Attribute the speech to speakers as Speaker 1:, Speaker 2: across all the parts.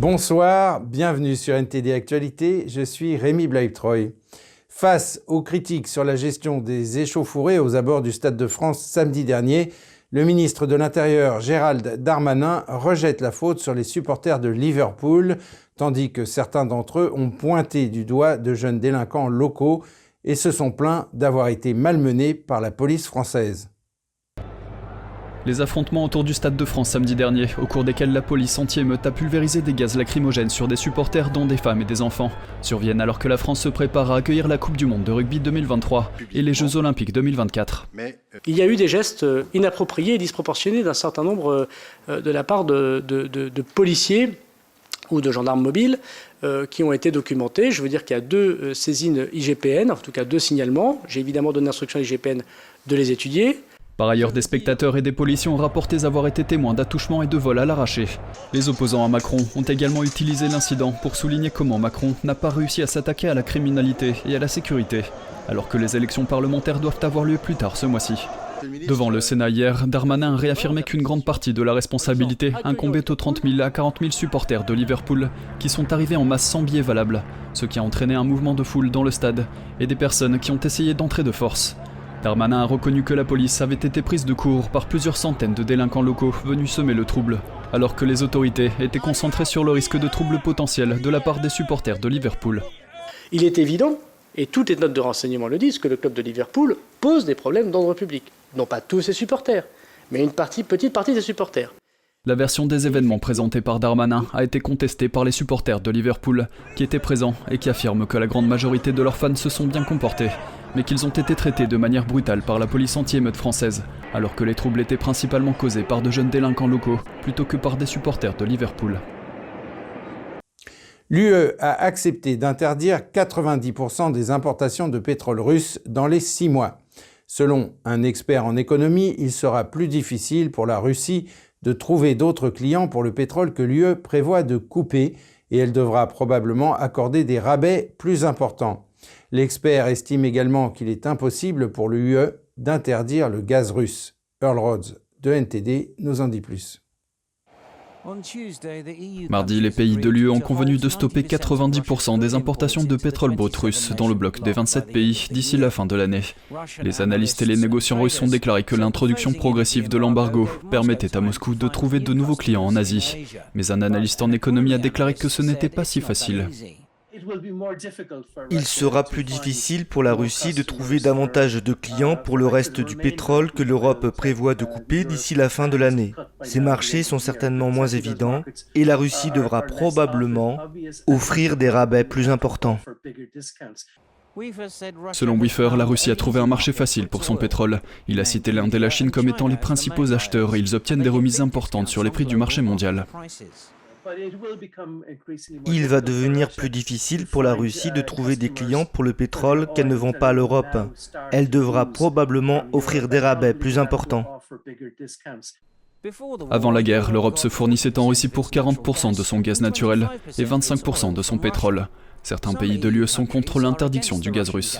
Speaker 1: Bonsoir, bienvenue sur NTD Actualité, je suis Rémi Blaibtreuil. Face aux critiques sur la gestion des échauffourées aux abords du Stade de France samedi dernier, le ministre de l'Intérieur Gérald Darmanin rejette la faute sur les supporters de Liverpool, tandis que certains d'entre eux ont pointé du doigt de jeunes délinquants locaux et se sont plaints d'avoir été malmenés par la police française.
Speaker 2: Les affrontements autour du Stade de France samedi dernier, au cours desquels la police anti-émeute a pulvérisé des gaz lacrymogènes sur des supporters dont des femmes et des enfants, surviennent alors que la France se prépare à accueillir la Coupe du Monde de rugby 2023 et les Jeux Olympiques 2024.
Speaker 3: Il y a eu des gestes inappropriés et disproportionnés d'un certain nombre euh, de la part de, policiers ou de gendarmes mobiles euh, qui ont été documentés. Je veux dire qu'il y a deux euh, saisines IGPN, en tout cas deux signalements. J'ai évidemment donné l'instruction à l'IGPN de les étudier.
Speaker 2: Par ailleurs, des spectateurs et des policiers ont rapporté avoir été témoins d'attouchements et de vols à l'arraché. Les opposants à Macron ont également utilisé l'incident pour souligner comment Macron n'a pas réussi à s'attaquer à la criminalité et à la sécurité, alors que les élections parlementaires doivent avoir lieu plus tard ce mois-ci. Devant le Sénat hier, Darmanin a réaffirmé qu'une grande partie de la responsabilité incombait aux 30 000 à 40 000 supporters de Liverpool qui sont arrivés en masse sans billets valables, ce qui a entraîné un mouvement de foule dans le stade et des personnes qui ont essayé d'entrer de force. Darmanin a reconnu que la police avait été prise de court par plusieurs centaines de délinquants locaux venus semer le trouble, alors que les autorités étaient concentrées sur le risque de troubles potentiels de la part des supporters de Liverpool.
Speaker 3: Il est évident, et toutes les notes de renseignement le disent, que le club de Liverpool pose des problèmes d'ordre public. Non pas tous ses supporters, mais une partie, petite partie des supporters.
Speaker 2: La version des événements présentée par Darmanin a été contestée par les supporters de Liverpool, qui étaient présents et qui affirment que la grande majorité de leurs fans se sont bien comportés mais qu'ils ont été traités de manière brutale par la police anti-émeute française, alors que les troubles étaient principalement causés par de jeunes délinquants locaux plutôt que par des supporters de Liverpool.
Speaker 1: L'UE a accepté d'interdire 90% des importations de pétrole russe dans les six mois. Selon un expert en économie, il sera plus difficile pour la Russie de trouver d'autres clients pour le pétrole que l'UE prévoit de couper et elle devra probablement accorder des rabais plus importants. L'expert estime également qu'il est impossible pour l'UE d'interdire le gaz russe. Earl Rhodes de NTD nous en dit plus.
Speaker 2: Mardi, les pays de l'UE ont convenu de stopper 90% des importations de pétrole brut russe dans le bloc des 27 pays d'ici la fin de l'année. Les analystes et les négociants russes ont déclaré que l'introduction progressive de l'embargo permettait à Moscou de trouver de nouveaux clients en Asie. Mais un analyste en économie a déclaré que ce n'était pas si facile.
Speaker 4: Il sera plus difficile pour la Russie de trouver davantage de clients pour le reste du pétrole que l'Europe prévoit de couper d'ici la fin de l'année. Ces marchés sont certainement moins évidents et la Russie devra probablement offrir des rabais plus importants.
Speaker 2: Selon Wiffer, la Russie a trouvé un marché facile pour son pétrole. Il a cité l'Inde et la Chine comme étant les principaux acheteurs et ils obtiennent des remises importantes sur les prix du marché mondial.
Speaker 4: Il va devenir plus difficile pour la Russie de trouver des clients pour le pétrole qu'elle ne vend pas à l'Europe. Elle devra probablement offrir des rabais plus importants.
Speaker 2: Avant la guerre, l'Europe se fournissait en Russie pour 40% de son gaz naturel et 25% de son pétrole. Certains pays de l'UE sont contre l'interdiction du gaz russe.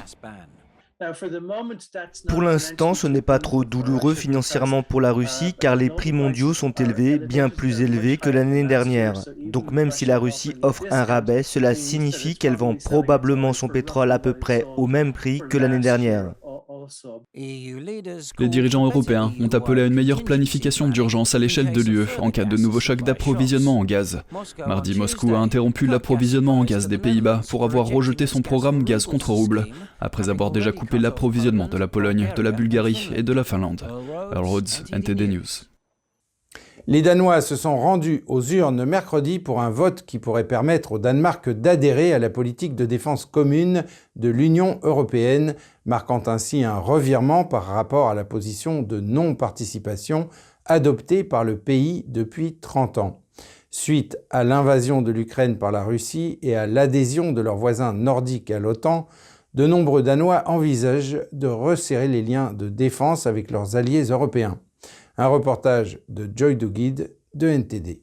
Speaker 4: Pour l'instant, ce n'est pas trop douloureux financièrement pour la Russie car les prix mondiaux sont élevés, bien plus élevés que l'année dernière. Donc même si la Russie offre un rabais, cela signifie qu'elle vend probablement son pétrole à peu près au même prix que l'année dernière.
Speaker 2: Les dirigeants européens ont appelé à une meilleure planification d'urgence à l'échelle de l'UE en cas de nouveau choc d'approvisionnement en gaz. Mardi, Moscou a interrompu l'approvisionnement en gaz des Pays-Bas pour avoir rejeté son programme gaz contre rouble, après avoir déjà coupé l'approvisionnement de la Pologne, de la Bulgarie et de la Finlande. Earl Rhodes, NTD News.
Speaker 1: Les Danois se sont rendus aux urnes mercredi pour un vote qui pourrait permettre au Danemark d'adhérer à la politique de défense commune de l'Union européenne, marquant ainsi un revirement par rapport à la position de non-participation adoptée par le pays depuis 30 ans. Suite à l'invasion de l'Ukraine par la Russie et à l'adhésion de leurs voisins nordiques à l'OTAN, de nombreux Danois envisagent de resserrer les liens de défense avec leurs alliés européens. Un reportage de Joy Dugid de NTD.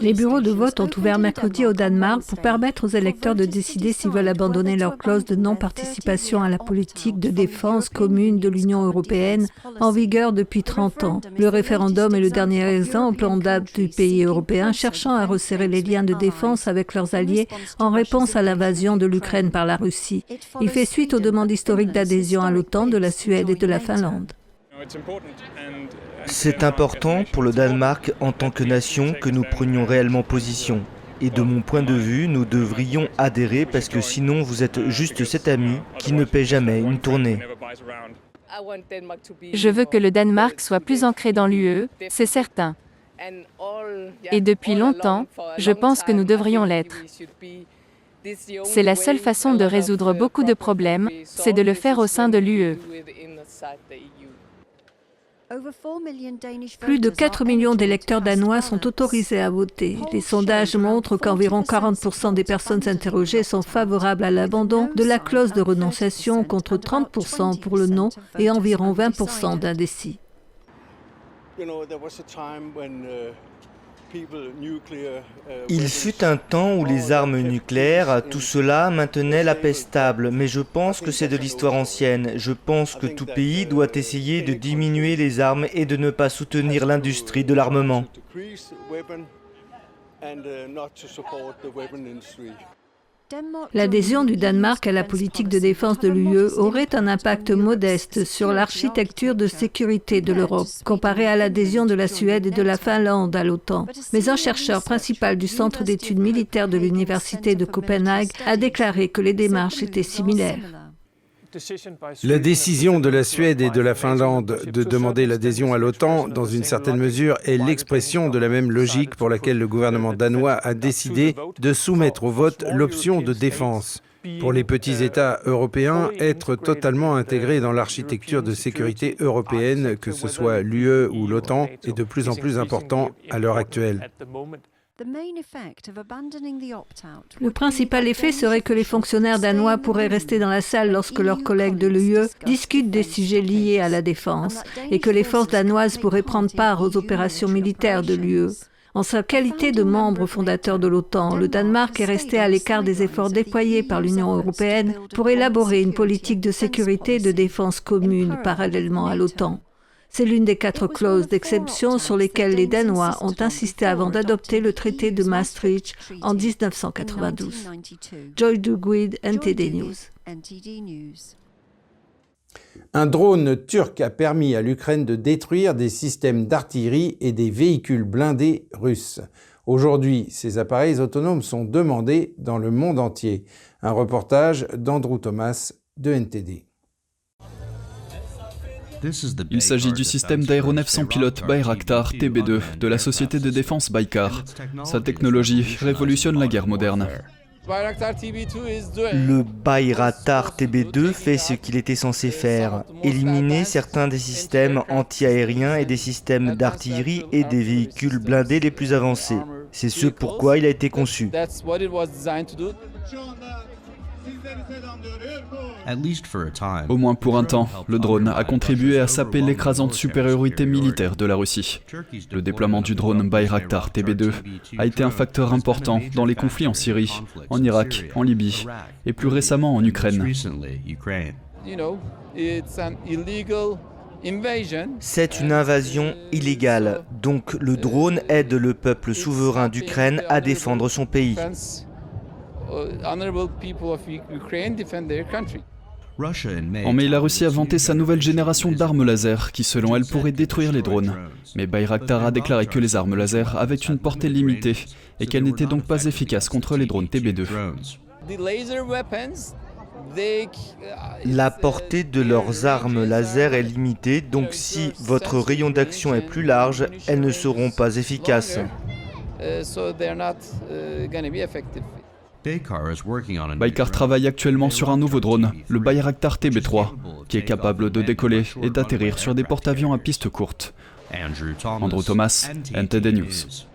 Speaker 5: Les bureaux de vote ont ouvert mercredi au Danemark pour permettre aux électeurs de décider s'ils veulent abandonner leur clause de non-participation à la politique de défense commune de l'Union européenne en vigueur depuis 30 ans. Le référendum est le dernier exemple en date du pays européen cherchant à resserrer les liens de défense avec leurs alliés en réponse à l'invasion de l'Ukraine par la Russie. Il fait suite aux demandes historiques d'adhésion à l'OTAN de la Suède et de la Finlande.
Speaker 4: C'est important pour le Danemark en tant que nation que nous prenions réellement position. Et de mon point de vue, nous devrions adhérer parce que sinon vous êtes juste cet ami qui ne paie jamais une tournée.
Speaker 6: Je veux que le Danemark soit plus ancré dans l'UE, c'est certain. Et depuis longtemps, je pense que nous devrions l'être. C'est la seule façon de résoudre beaucoup de problèmes, c'est de le faire au sein de l'UE.
Speaker 5: Plus de 4 millions d'électeurs danois sont autorisés à voter. Les sondages montrent qu'environ 40% des personnes interrogées sont favorables à l'abandon de la clause de renonciation contre 30% pour le non et environ 20% d'indécis.
Speaker 4: Il fut un temps où les armes nucléaires, tout cela maintenait la paix stable, mais je pense que c'est de l'histoire ancienne. Je pense que tout pays doit essayer de diminuer les armes et de ne pas soutenir l'industrie de l'armement.
Speaker 5: L'adhésion du Danemark à la politique de défense de l'UE aurait un impact modeste sur l'architecture de sécurité de l'Europe, comparée à l'adhésion de la Suède et de la Finlande à l'OTAN. Mais un chercheur principal du Centre d'études militaires de l'Université de Copenhague a déclaré que les démarches étaient similaires.
Speaker 1: La décision de la Suède et de la Finlande de demander l'adhésion à l'OTAN, dans une certaine mesure, est l'expression de la même logique pour laquelle le gouvernement danois a décidé de soumettre au vote l'option de défense. Pour les petits États européens, être totalement intégrés dans l'architecture de sécurité européenne, que ce soit l'UE ou l'OTAN, est de plus en plus important à l'heure actuelle.
Speaker 5: Le principal effet serait que les fonctionnaires danois pourraient rester dans la salle lorsque leurs collègues de l'UE discutent des sujets liés à la défense et que les forces danoises pourraient prendre part aux opérations militaires de l'UE. En sa qualité de membre fondateur de l'OTAN, le Danemark est resté à l'écart des efforts déployés par l'Union européenne pour élaborer une politique de sécurité et de défense commune parallèlement à l'OTAN. C'est l'une des quatre clauses d'exception sur lesquelles les Danois ont insisté avant d'adopter le traité de Maastricht en 1992. Joy Duguid, NTD News.
Speaker 1: Un drone turc a permis à l'Ukraine de détruire des systèmes d'artillerie et des véhicules blindés russes. Aujourd'hui, ces appareils autonomes sont demandés dans le monde entier. Un reportage d'Andrew Thomas de NTD.
Speaker 2: Il s'agit du système d'aéronefs sans pilote Bayraktar TB2 de la société de défense Baykar. Sa technologie révolutionne la guerre moderne.
Speaker 4: Le Bayraktar TB2 fait ce qu'il était censé faire, éliminer certains des systèmes anti-aériens et des systèmes d'artillerie et des véhicules blindés les plus avancés. C'est ce pourquoi il a été conçu.
Speaker 2: Au moins pour un temps, le drone a contribué à saper l'écrasante supériorité militaire de la Russie. Le déploiement du drone Bayraktar TB2 a été un facteur important dans les conflits en Syrie, en Irak, en Libye et plus récemment en Ukraine.
Speaker 4: C'est une invasion illégale, donc le drone aide le peuple souverain d'Ukraine à défendre son pays.
Speaker 2: En mai, la Russie a vanté sa nouvelle génération d'armes laser qui, selon elle, pourrait détruire les drones. Mais Bayraktar a déclaré que les armes laser avaient une portée limitée et qu'elles n'étaient donc pas efficaces contre les drones TB2.
Speaker 4: La portée de leurs armes laser est limitée, donc si votre rayon d'action est plus large, elles ne seront pas efficaces.
Speaker 2: Baykar travaille actuellement sur un nouveau drone, le Bayraktar TB3, qui est capable de décoller et d'atterrir sur des porte-avions à piste courte. Andrew Thomas, NTD News.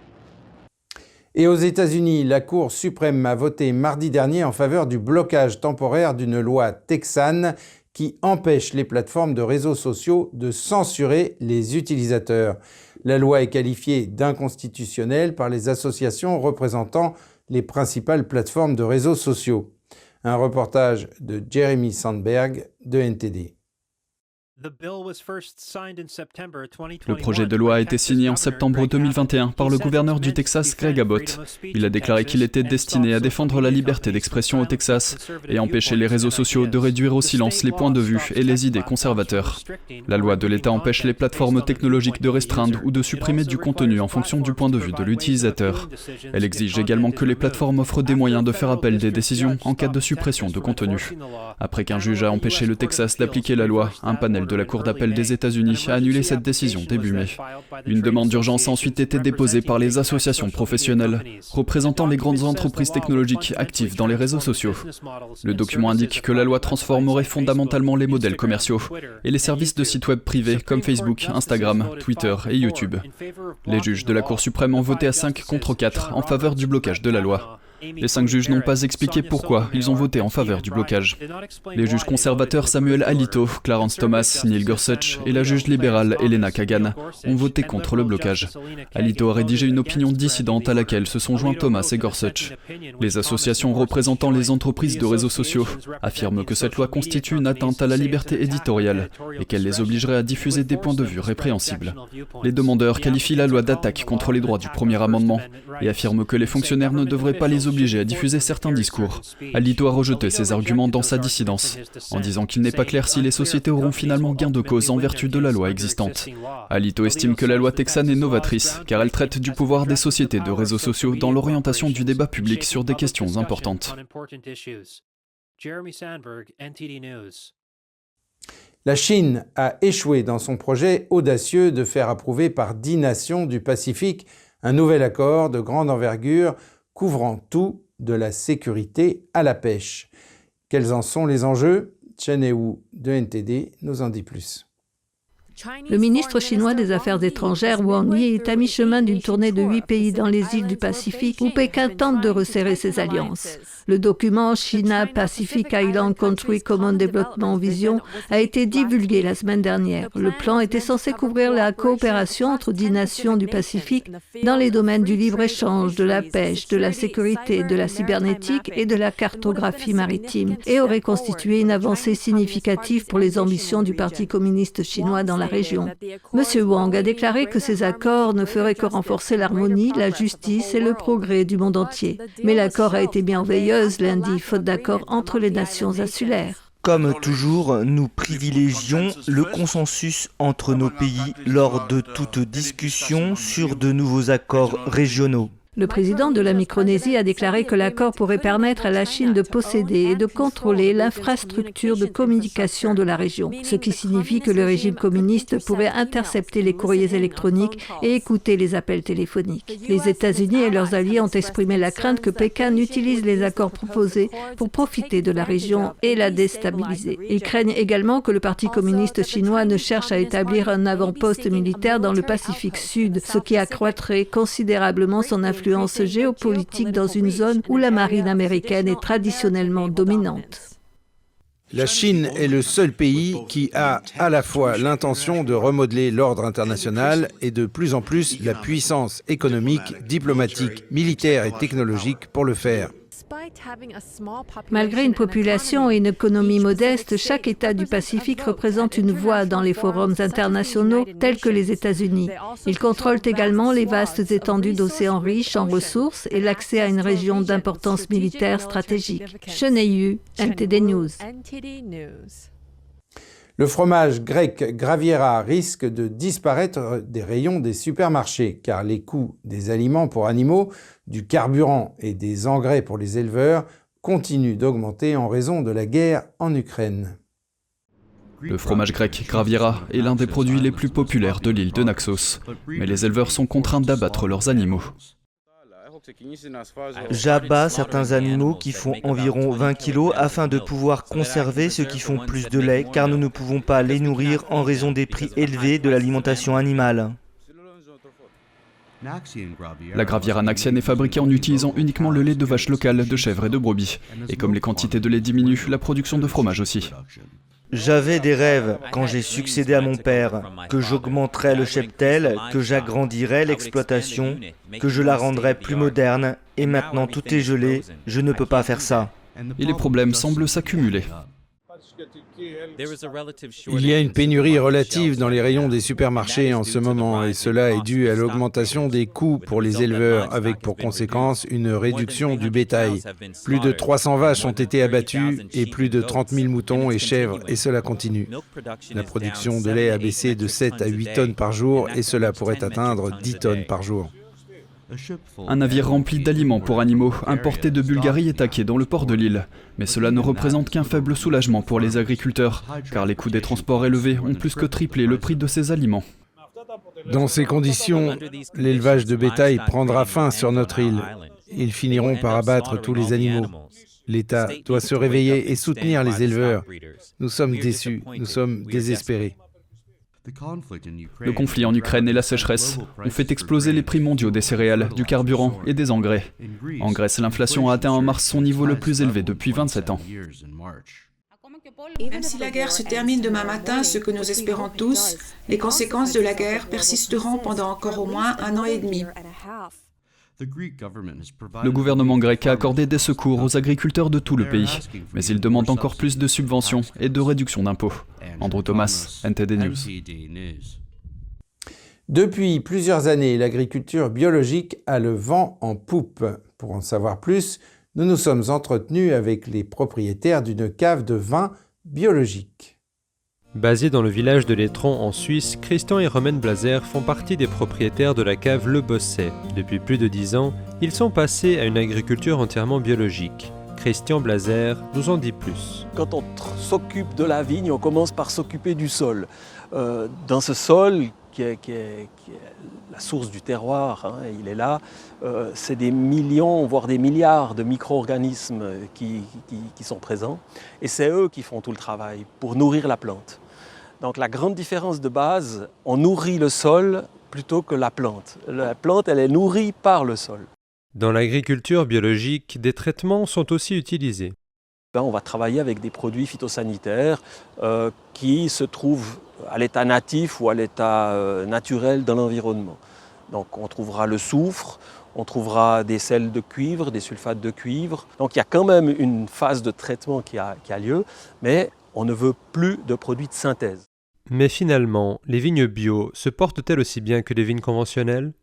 Speaker 1: Et aux États-Unis, la Cour suprême a voté mardi dernier en faveur du blocage temporaire d'une loi texane qui empêche les plateformes de réseaux sociaux de censurer les utilisateurs. La loi est qualifiée d'inconstitutionnelle par les associations représentant les principales plateformes de réseaux sociaux. Un reportage de Jeremy Sandberg de NTD.
Speaker 2: Le projet de loi a été signé en septembre 2021 par le gouverneur du Texas, Greg Abbott. Il a déclaré qu'il était destiné à défendre la liberté d'expression au Texas et empêcher les réseaux sociaux de réduire au silence les points de vue et les idées conservateurs. La loi de l'État empêche les plateformes technologiques de restreindre ou de supprimer du contenu en fonction du point de vue de l'utilisateur. Elle exige également que les plateformes offrent des moyens de faire appel des décisions en cas de suppression de contenu. Après qu'un juge a empêché le Texas d'appliquer la loi, un panel de la Cour d'appel des États-Unis a annulé cette décision début mai. Une demande d'urgence a ensuite été déposée par les associations professionnelles représentant les grandes entreprises technologiques actives dans les réseaux sociaux. Le document indique que la loi transformerait fondamentalement les modèles commerciaux et les services de sites web privés comme Facebook, Instagram, Twitter et YouTube. Les juges de la Cour suprême ont voté à 5 contre 4 en faveur du blocage de la loi. Les cinq juges n'ont pas expliqué pourquoi ils ont voté en faveur du blocage. Les juges conservateurs Samuel Alito, Clarence Thomas, Neil Gorsuch et la juge libérale Elena Kagan ont voté contre le blocage. Alito a rédigé une opinion dissidente à laquelle se sont joints Thomas et Gorsuch. Les associations représentant les entreprises de réseaux sociaux affirment que cette loi constitue une atteinte à la liberté éditoriale et qu'elle les obligerait à diffuser des points de vue répréhensibles. Les demandeurs qualifient la loi d'attaque contre les droits du premier amendement et affirment que les fonctionnaires ne devraient pas les obligé à diffuser certains discours. Alito a rejeté ces arguments dans sa dissidence, en disant qu'il n'est pas clair si les sociétés auront finalement gain de cause en vertu de la loi existante. Alito estime que la loi texane est novatrice, car elle traite du pouvoir des sociétés de réseaux sociaux dans l'orientation du débat public sur des questions importantes.
Speaker 1: La Chine a échoué dans son projet audacieux de faire approuver par dix nations du Pacifique un nouvel accord de grande envergure couvrant tout de la sécurité à la pêche. Quels en sont les enjeux? Chen de NTD nous en dit plus.
Speaker 5: Le ministre chinois des Affaires étrangères Wang Yi est à mi-chemin d'une tournée de huit pays dans les îles du Pacifique où Pékin tente de resserrer ses alliances. Le document China Pacific Island Country Common Development Vision a été divulgué la semaine dernière. Le plan était censé couvrir la coopération entre dix nations du Pacifique dans les domaines du libre-échange, de la pêche, de la sécurité, de la cybernétique et de la cartographie maritime et aurait constitué une avancée significative pour les ambitions du Parti communiste chinois dans la région. M. Wang a déclaré que ces accords ne feraient que renforcer l'harmonie, la justice et le progrès du monde entier. Mais l'accord a été lundi, faute d'accord entre les nations insulaires.
Speaker 4: Comme toujours, nous privilégions le consensus entre nos pays lors de toute discussion sur de nouveaux accords régionaux.
Speaker 5: Le président de la Micronésie a déclaré que l'accord pourrait permettre à la Chine de posséder et de contrôler l'infrastructure de communication de la région, ce qui signifie que le régime communiste pourrait intercepter les courriers électroniques et écouter les appels téléphoniques. Les États-Unis et leurs alliés ont exprimé la crainte que Pékin utilise les accords proposés pour profiter de la région et la déstabiliser. Ils craignent également que le Parti communiste chinois ne cherche à établir un avant-poste militaire dans le Pacifique Sud, ce qui accroîtrait considérablement son influence géopolitique dans une zone où la marine américaine est traditionnellement dominante.
Speaker 1: La Chine est le seul pays qui a à la fois l'intention de remodeler l'ordre international et de plus en plus la puissance économique, diplomatique, militaire et technologique pour le faire.
Speaker 5: Malgré une population et une économie modeste, chaque État du Pacifique représente une voix dans les forums internationaux tels que les États-Unis. Ils contrôlent également les vastes étendues d'océans riches en ressources et l'accès à une région d'importance militaire stratégique. Cheneyu, NTD News.
Speaker 1: Le fromage grec Graviera risque de disparaître des rayons des supermarchés car les coûts des aliments pour animaux, du carburant et des engrais pour les éleveurs continuent d'augmenter en raison de la guerre en Ukraine.
Speaker 2: Le fromage grec Graviera est l'un des produits les plus populaires de l'île de Naxos, mais les éleveurs sont contraints d'abattre leurs animaux.
Speaker 4: J'abats certains animaux qui font environ 20 kg afin de pouvoir conserver ceux qui font plus de lait car nous ne pouvons pas les nourrir en raison des prix élevés de l'alimentation animale.
Speaker 2: La gravière naxienne est fabriquée en utilisant uniquement le lait de vache locale, de chèvre et de brebis. Et comme les quantités de lait diminuent, la production de fromage aussi.
Speaker 4: J'avais des rêves quand j'ai succédé à mon père, que j'augmenterais le cheptel, que j'agrandirais l'exploitation, que je la rendrais plus moderne, et maintenant tout est gelé, je ne peux pas faire ça.
Speaker 2: Et les problèmes semblent s'accumuler.
Speaker 1: Il y a une pénurie relative dans les rayons des supermarchés en ce moment et cela est dû à l'augmentation des coûts pour les éleveurs avec pour conséquence une réduction du bétail. Plus de 300 vaches ont été abattues et plus de 30 000 moutons et chèvres et cela continue. La production de lait a baissé de 7 à 8 tonnes par jour et cela pourrait atteindre 10 tonnes par jour.
Speaker 2: Un navire rempli d'aliments pour animaux importés de Bulgarie est taqué dans le port de Lille. Mais cela ne représente qu'un faible soulagement pour les agriculteurs, car les coûts des transports élevés ont plus que triplé le prix de ces aliments.
Speaker 1: Dans ces conditions, l'élevage de bétail prendra fin sur notre île. Ils finiront par abattre tous les animaux. L'État doit se réveiller et soutenir les éleveurs. Nous sommes déçus, nous sommes désespérés.
Speaker 2: Le conflit en Ukraine et la sécheresse ont fait exploser les prix mondiaux des céréales, du carburant et des engrais. En Grèce, l'inflation a atteint en mars son niveau le plus élevé depuis 27 ans.
Speaker 7: Même si la guerre se termine demain matin, ce que nous espérons tous, les conséquences de la guerre persisteront pendant encore au moins un an et demi.
Speaker 2: Le gouvernement grec a accordé des secours aux agriculteurs de tout le pays, mais il demande encore plus de subventions et de réductions d'impôts. Andrew Thomas, NTD News.
Speaker 1: Depuis plusieurs années, l'agriculture biologique a le vent en poupe. Pour en savoir plus, nous nous sommes entretenus avec les propriétaires d'une cave de vin biologique.
Speaker 8: Basé dans le village de Létron en Suisse, Christian et Romaine Blazer font partie des propriétaires de la cave Le Bosset. Depuis plus de dix ans, ils sont passés à une agriculture entièrement biologique. Christian Blazer nous en dit plus.
Speaker 9: Quand on s'occupe de la vigne, on commence par s'occuper du sol. Euh, dans ce sol, qui est, la source du terroir, hein, il est là, euh, c'est des millions, voire des milliards de micro-organismes qui, sont présents. Et c'est eux qui font tout le travail pour nourrir la plante. Donc la grande différence de base, on nourrit le sol plutôt que la plante. La plante, elle est nourrie par le sol.
Speaker 8: Dans l'agriculture biologique, des traitements sont aussi utilisés.
Speaker 9: Ben, on va travailler avec des produits phytosanitaires euh, qui se trouvent à l'état natif ou à l'état euh, naturel dans l'environnement. Donc on trouvera le soufre, on trouvera des sels de cuivre, des sulfates de cuivre. Donc il y a quand même une phase de traitement qui a, lieu, mais on ne veut plus de produits de synthèse.
Speaker 8: Mais finalement, les vignes bio se portent-elles aussi bien que les vignes conventionnelles?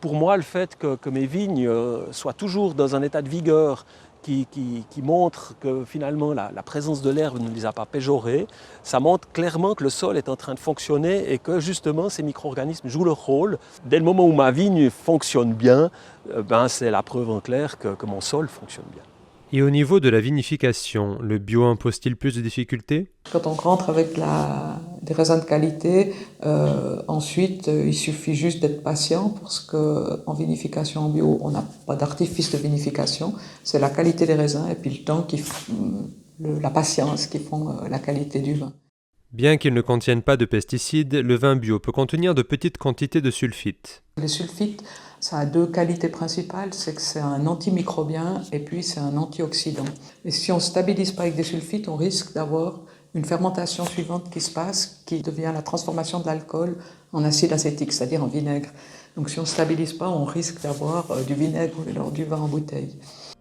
Speaker 9: Pour moi, le fait que, mes vignes euh, soient toujours dans un état de vigueur, qui, montre que finalement la, présence de l'herbe ne les a pas péjorés. Ça montre clairement que le sol est en train de fonctionner et que justement ces micro-organismes jouent leur rôle. Dès le moment où ma vigne fonctionne bien, euh, ben, c'est la preuve en clair que mon sol fonctionne bien.
Speaker 8: Et au niveau de la vinification, le bio impose-t-il plus de difficultés?
Speaker 10: Quand on rentre avec la, des raisins de qualité, euh, ensuite euh, il suffit juste d'être patient parce qu'en vinification en bio, on n'a pas d'artifice de vinification, c'est la qualité des raisins et puis le temps, qui, la patience qui font euh, la qualité du vin.
Speaker 8: Bien qu'il ne contienne pas de pesticides, le vin bio peut contenir de petites quantités de sulfites.
Speaker 10: Les sulfites ça a deux qualités principales, c'est que c'est un antimicrobien et puis c'est un antioxydant. Et si on ne stabilise pas avec des sulfites, on risque d'avoir une fermentation suivante qui se passe, qui devient la transformation de l'alcool en acide acétique, c'est-à-dire en vinaigre. Donc si on ne stabilise pas, on risque d'avoir euh, du vinaigre ou alors du vin en bouteille.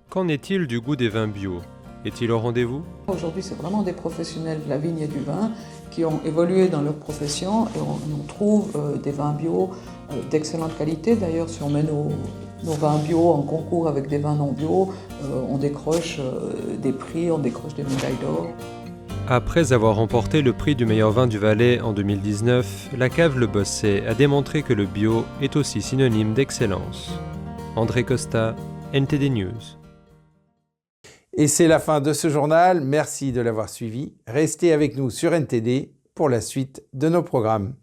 Speaker 8: Qu'en est-il du goût des vins bio? Est-il au rendez-vous?
Speaker 10: Aujourd'hui, c'est vraiment des professionnels de la vigne et du vin qui ont évolué dans leur profession et on, trouve euh, des vins bio euh, d'excellente qualité. D'ailleurs, si on met nos, vins bio en concours avec des vins non bio, euh, on décroche des prix, on décroche des médailles d'or.
Speaker 8: Après avoir remporté le prix du meilleur vin du Valais en 2019, la cave Le Bosset a démontré que le bio est aussi synonyme d'excellence. André Costa, NTD News.
Speaker 1: Et c'est la fin de ce journal. Merci de l'avoir suivi. Restez avec nous sur NTD pour la suite de nos programmes.